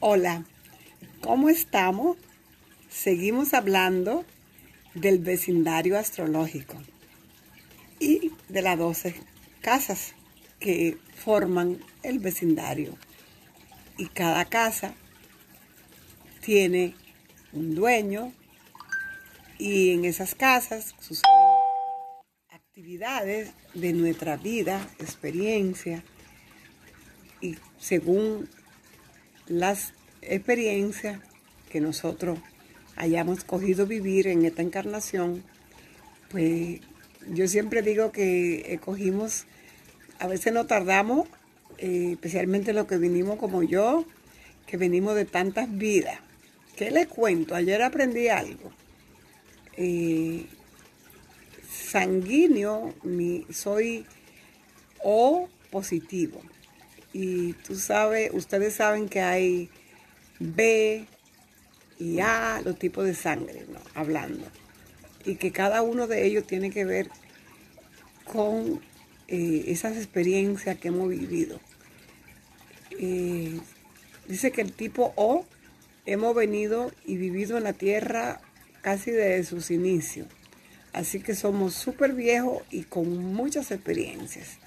Hola, ¿cómo estamos? Seguimos hablando del vecindario astrológico y de las 12 casas que forman el vecindario. Y cada casa tiene un dueño y en esas casas suceden actividades de nuestra vida, experiencia y según las experiencias que nosotros hayamos cogido vivir en esta encarnación, pues yo siempre digo que escogimos, a veces no tardamos, eh, especialmente los que vinimos como yo, que venimos de tantas vidas. ¿Qué les cuento? Ayer aprendí algo. Eh, sanguíneo, soy O positivo. Y tú sabes, ustedes saben que hay B y A, los tipos de sangre, ¿no? Hablando. Y que cada uno de ellos tiene que ver con eh, esas experiencias que hemos vivido. Eh, dice que el tipo O hemos venido y vivido en la tierra casi desde sus inicios. Así que somos súper viejos y con muchas experiencias.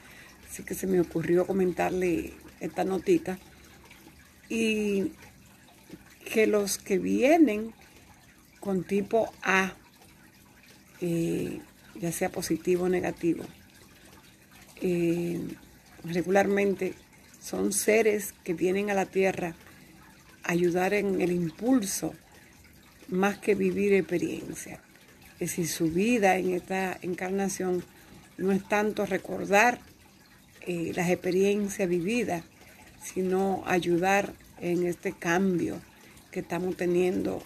Así que se me ocurrió comentarle esta notita. Y que los que vienen con tipo A, eh, ya sea positivo o negativo, eh, regularmente son seres que vienen a la tierra a ayudar en el impulso más que vivir experiencia. Es decir, su vida en esta encarnación no es tanto recordar eh, las experiencias vividas, sino ayudar en este cambio que estamos teniendo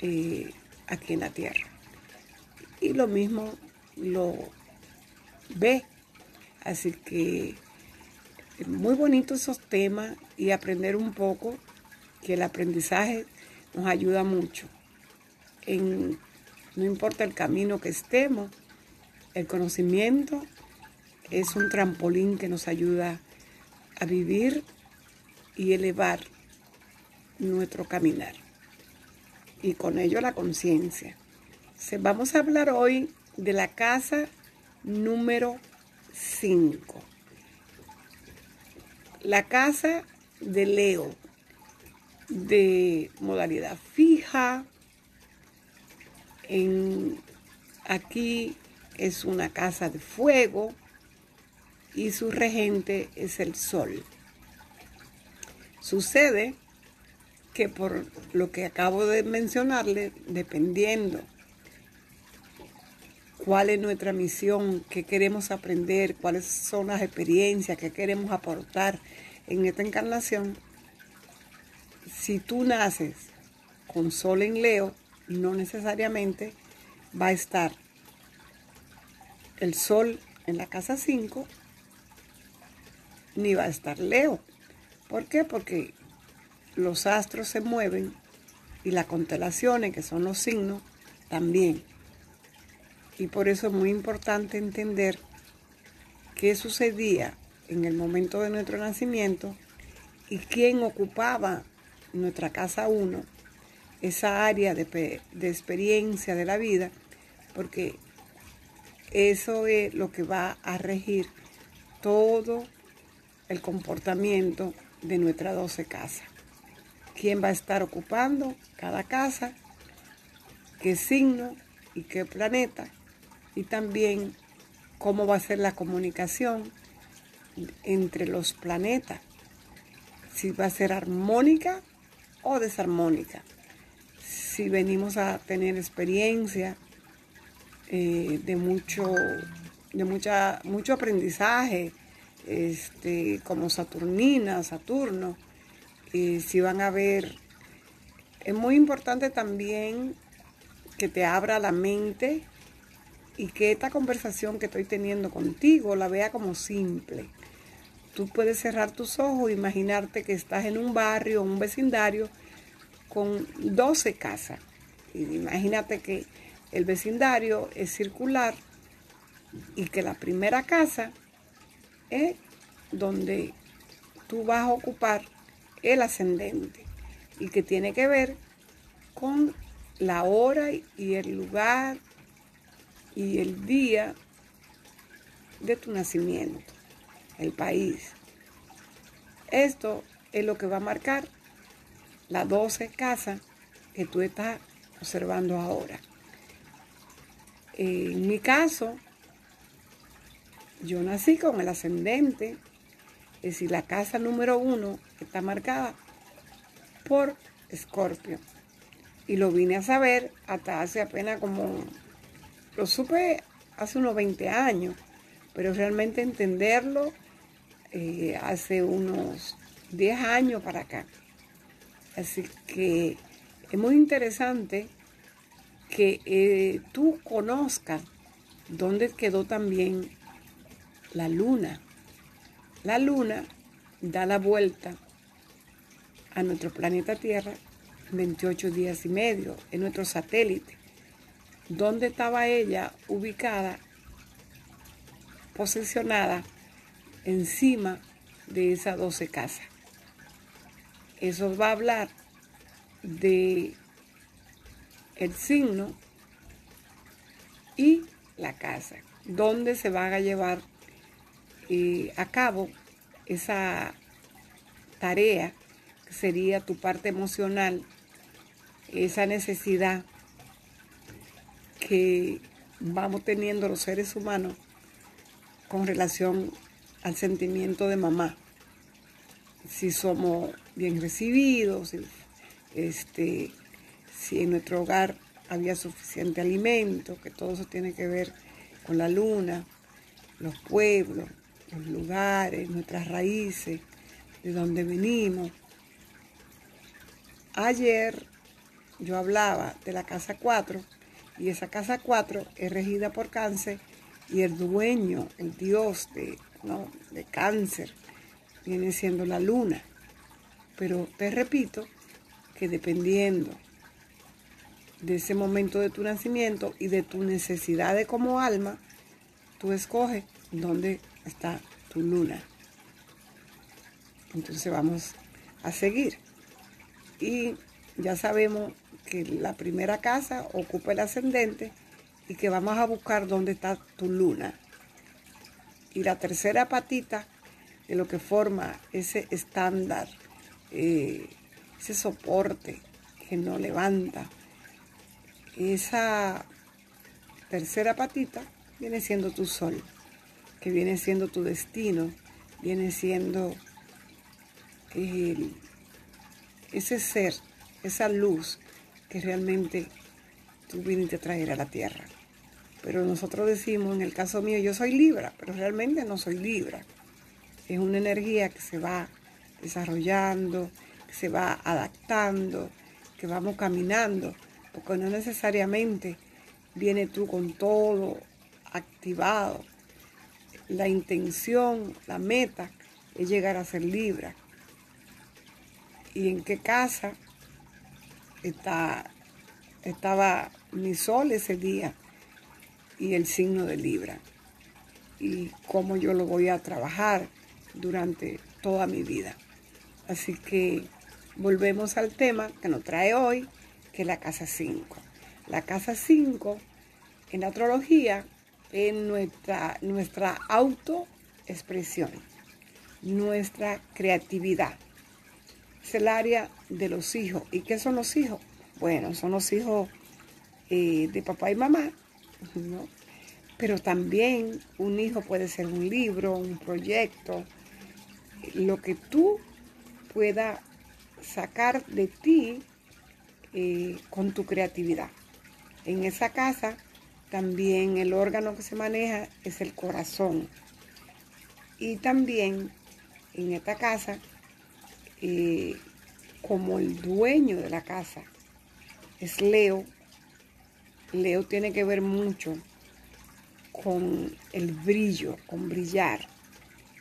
eh, aquí en la tierra. Y lo mismo lo ve. Así que es muy bonito esos temas y aprender un poco que el aprendizaje nos ayuda mucho. En, no importa el camino que estemos, el conocimiento es un trampolín que nos ayuda a vivir y elevar nuestro caminar. Y con ello la conciencia. Vamos a hablar hoy de la casa número 5. La casa de Leo, de modalidad fija. Aquí es una casa de fuego y su regente es el sol. Sucede que por lo que acabo de mencionarle, dependiendo cuál es nuestra misión, qué queremos aprender, cuáles son las experiencias que queremos aportar en esta encarnación, si tú naces con sol en Leo, no necesariamente va a estar el sol en la casa 5 ni va a estar Leo. ¿Por qué? Porque los astros se mueven y las constelaciones, que son los signos, también. Y por eso es muy importante entender qué sucedía en el momento de nuestro nacimiento y quién ocupaba nuestra casa 1, esa área de, de experiencia de la vida, porque eso es lo que va a regir todo el comportamiento de nuestras 12 casas. ¿Quién va a estar ocupando cada casa? ¿Qué signo y qué planeta? Y también cómo va a ser la comunicación entre los planetas. Si va a ser armónica o desarmónica. Si venimos a tener experiencia eh, de mucho, de mucha, mucho aprendizaje, este, como Saturnina, Saturno, y si van a ver, es muy importante también que te abra la mente y que esta conversación que estoy teniendo contigo la vea como simple. Tú puedes cerrar tus ojos, imaginarte que estás en un barrio, un vecindario con 12 casas. Imagínate que el vecindario es circular y que la primera casa es donde tú vas a ocupar el ascendente. y que tiene que ver con la hora y el lugar y el día de tu nacimiento, el país. Esto es lo que va a marcar las 12 casas que tú estás observando ahora. En mi caso, yo nací con el ascendente, es decir, la casa número uno está marcada por Escorpio. Y lo vine a saber hasta hace apenas como, lo supe hace unos 20 años, pero realmente entenderlo eh, hace unos 10 años para acá. Así que es muy interesante que eh, tú conozcas dónde quedó también la luna. La luna da la vuelta a nuestro planeta Tierra 28 días y medio, en nuestro satélite. ¿Dónde estaba ella ubicada, posicionada encima de esas 12 casas? Eso va a hablar de el signo y la casa, donde se van a llevar eh, a cabo esa tarea que sería tu parte emocional, esa necesidad que vamos teniendo los seres humanos con relación al sentimiento de mamá. Si somos bien recibidos, este, si en nuestro hogar había suficiente alimento, que todo eso tiene que ver con la luna, los pueblos, los lugares, nuestras raíces, de dónde venimos. Ayer yo hablaba de la casa 4 y esa casa 4 es regida por cáncer y el dueño, el dios de, de cáncer, viene siendo la luna. Pero te repito que dependiendo de ese momento de tu nacimiento y de tu necesidad como alma, tú escoges dónde está tu luna. Entonces vamos a seguir. Y ya sabemos que la primera casa ocupa el ascendente y que vamos a buscar dónde está tu luna. Y la tercera patita de lo que forma ese estándar, eh, ese soporte que nos levanta, esa tercera patita viene siendo tu sol que viene siendo tu destino, viene siendo ese ser, esa luz que realmente tú viniste a traer a la tierra. Pero nosotros decimos, en el caso mío, yo soy Libra, pero realmente no soy Libra. Es una energía que se va desarrollando, que se va adaptando, que vamos caminando, porque no necesariamente viene tú con todo activado, la intención, la meta es llegar a ser Libra. ¿Y en qué casa está, estaba mi sol ese día y el signo de Libra? Y cómo yo lo voy a trabajar durante toda mi vida. Así que volvemos al tema que nos trae hoy, que es la casa 5. La casa 5 en la astrología en nuestra, nuestra autoexpresión, nuestra creatividad. Es el área de los hijos. ¿Y qué son los hijos? Bueno, son los hijos eh, de papá y mamá, pero también un hijo puede ser un libro, un proyecto, lo que tú puedas sacar de ti eh, con tu creatividad. En esa casa también el órgano que se maneja es el corazón. Y también en esta casa, eh, como el dueño de la casa es Leo, Leo tiene que ver mucho con el brillo, con brillar,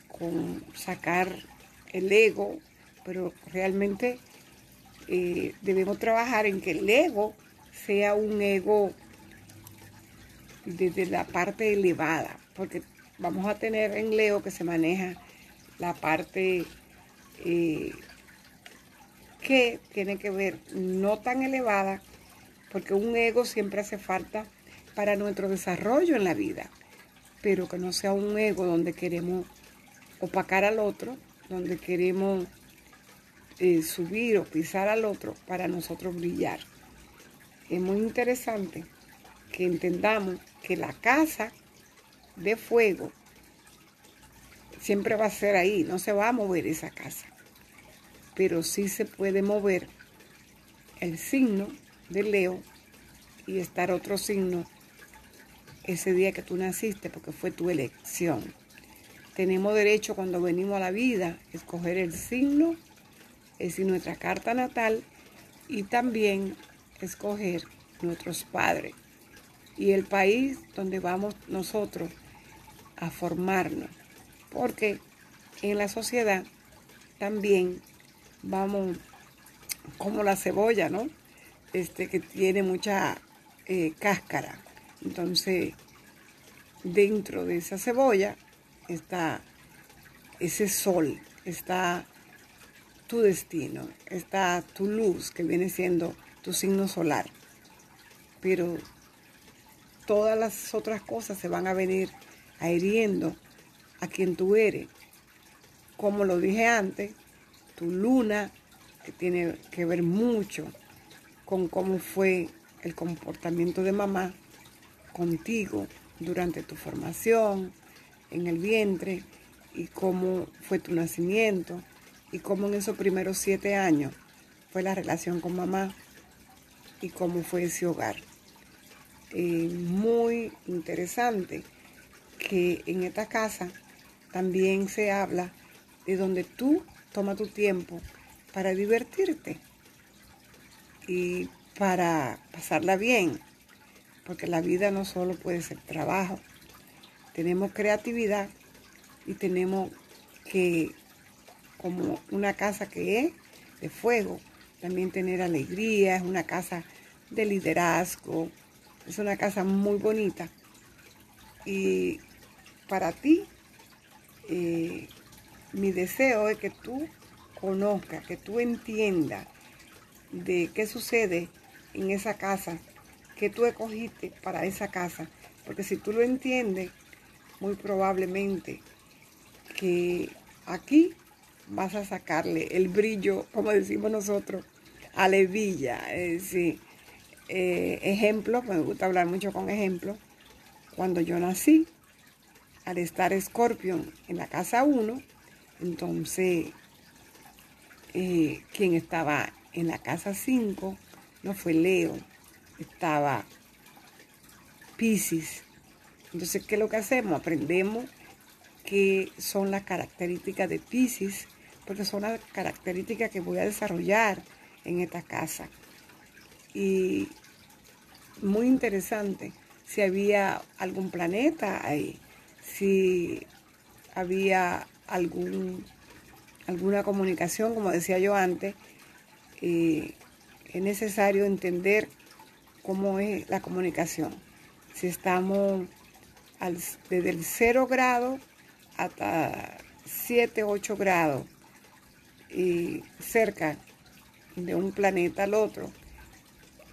con sacar el ego, pero realmente eh, debemos trabajar en que el ego sea un ego desde la parte elevada, porque vamos a tener en Leo que se maneja la parte eh, que tiene que ver no tan elevada, porque un ego siempre hace falta para nuestro desarrollo en la vida, pero que no sea un ego donde queremos opacar al otro, donde queremos eh, subir o pisar al otro para nosotros brillar. Es muy interesante que entendamos que la casa de fuego siempre va a ser ahí, no se va a mover esa casa, pero sí se puede mover el signo de Leo y estar otro signo ese día que tú naciste porque fue tu elección. Tenemos derecho cuando venimos a la vida escoger el signo, es decir, nuestra carta natal y también escoger nuestros padres y el país donde vamos nosotros a formarnos. Porque en la sociedad también vamos como la cebolla, ¿no? Este que tiene mucha eh, cáscara. Entonces, dentro de esa cebolla está ese sol, está tu destino, está tu luz que viene siendo tu signo solar. Pero todas las otras cosas se van a venir hiriendo a quien tú eres. Como lo dije antes, tu luna, que tiene que ver mucho con cómo fue el comportamiento de mamá contigo durante tu formación en el vientre y cómo fue tu nacimiento y cómo en esos primeros siete años fue la relación con mamá y cómo fue ese hogar. Eh, muy interesante que en esta casa también se habla de donde tú tomas tu tiempo para divertirte y para pasarla bien, porque la vida no solo puede ser trabajo, tenemos creatividad y tenemos que, como una casa que es de fuego, también tener alegría, es una casa de liderazgo, es una casa muy bonita. Y para ti, eh, mi deseo es que tú conozcas, que tú entiendas de qué sucede en esa casa que tú escogiste para esa casa. Porque si tú lo entiendes, muy probablemente que aquí vas a sacarle el brillo, como decimos nosotros, a la. Es decir, eh, ejemplos, me gusta hablar mucho con ejemplos. Cuando yo nací, al estar Scorpion en la casa 1, entonces eh, quien estaba en la casa 5 no fue Leo, estaba Pisces. Entonces, ¿qué es lo que hacemos? Aprendemos qué son las características de Pisces, porque son las características que voy a desarrollar en esta casa y muy interesante si había algún planeta ahí, si había algún, alguna comunicación, como decía yo antes, es necesario entender cómo es la comunicación. Si estamos desde el 0 grado hasta 7, 8 grados y cerca de un planeta al otro.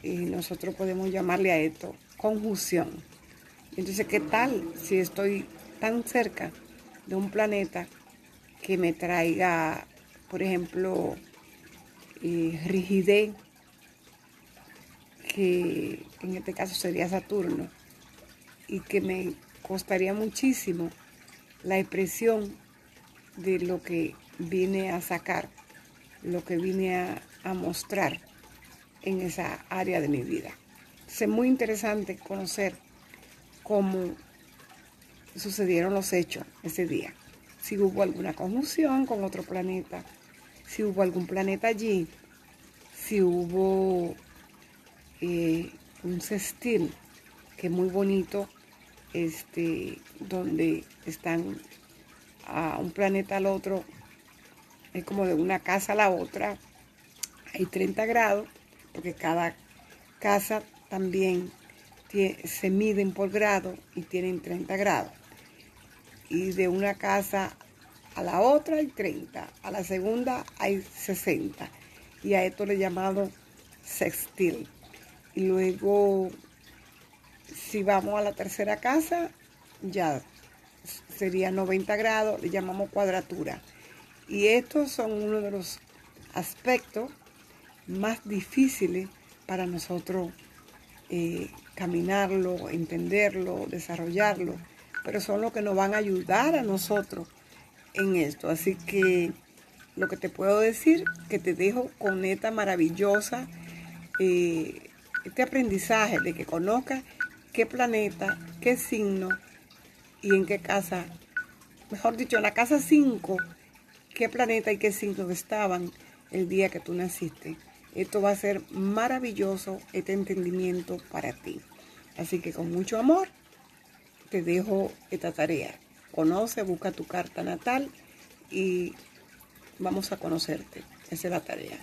Y nosotros podemos llamarle a esto conjunción. Entonces, ¿qué tal si estoy tan cerca de un planeta que me traiga, por ejemplo, eh, rigidez, que en este caso sería Saturno, y que me costaría muchísimo la expresión de lo que vine a sacar, lo que vine a, a mostrar en esa área de mi vida. Es muy interesante conocer cómo sucedieron los hechos ese día. Si hubo alguna conjunción con otro planeta, si hubo algún planeta allí, si hubo eh, un sextil que es muy bonito, este, donde están a un planeta al otro, es como de una casa a la otra, hay 30 grados, porque cada casa también se miden por grado y tienen 30 grados. Y de una casa a la otra hay 30, a la segunda hay 60 y a esto le he llamado sextil. Y luego, si vamos a la tercera casa, ya sería 90 grados, le llamamos cuadratura. Y estos son uno de los aspectos más difíciles para nosotros eh, caminarlo, entenderlo, desarrollarlo, pero son los que nos van a ayudar a nosotros en esto. Así que lo que te puedo decir, que te dejo con esta maravillosa, eh, este aprendizaje de que conozcas qué planeta, qué signo y en qué casa, mejor dicho, en la casa 5, qué planeta y qué signo estaban el día que tú naciste. Esto va a ser maravilloso, este entendimiento para ti. Así que con mucho amor te dejo esta tarea. Conoce, busca tu carta natal y vamos a conocerte. Esa es la tarea.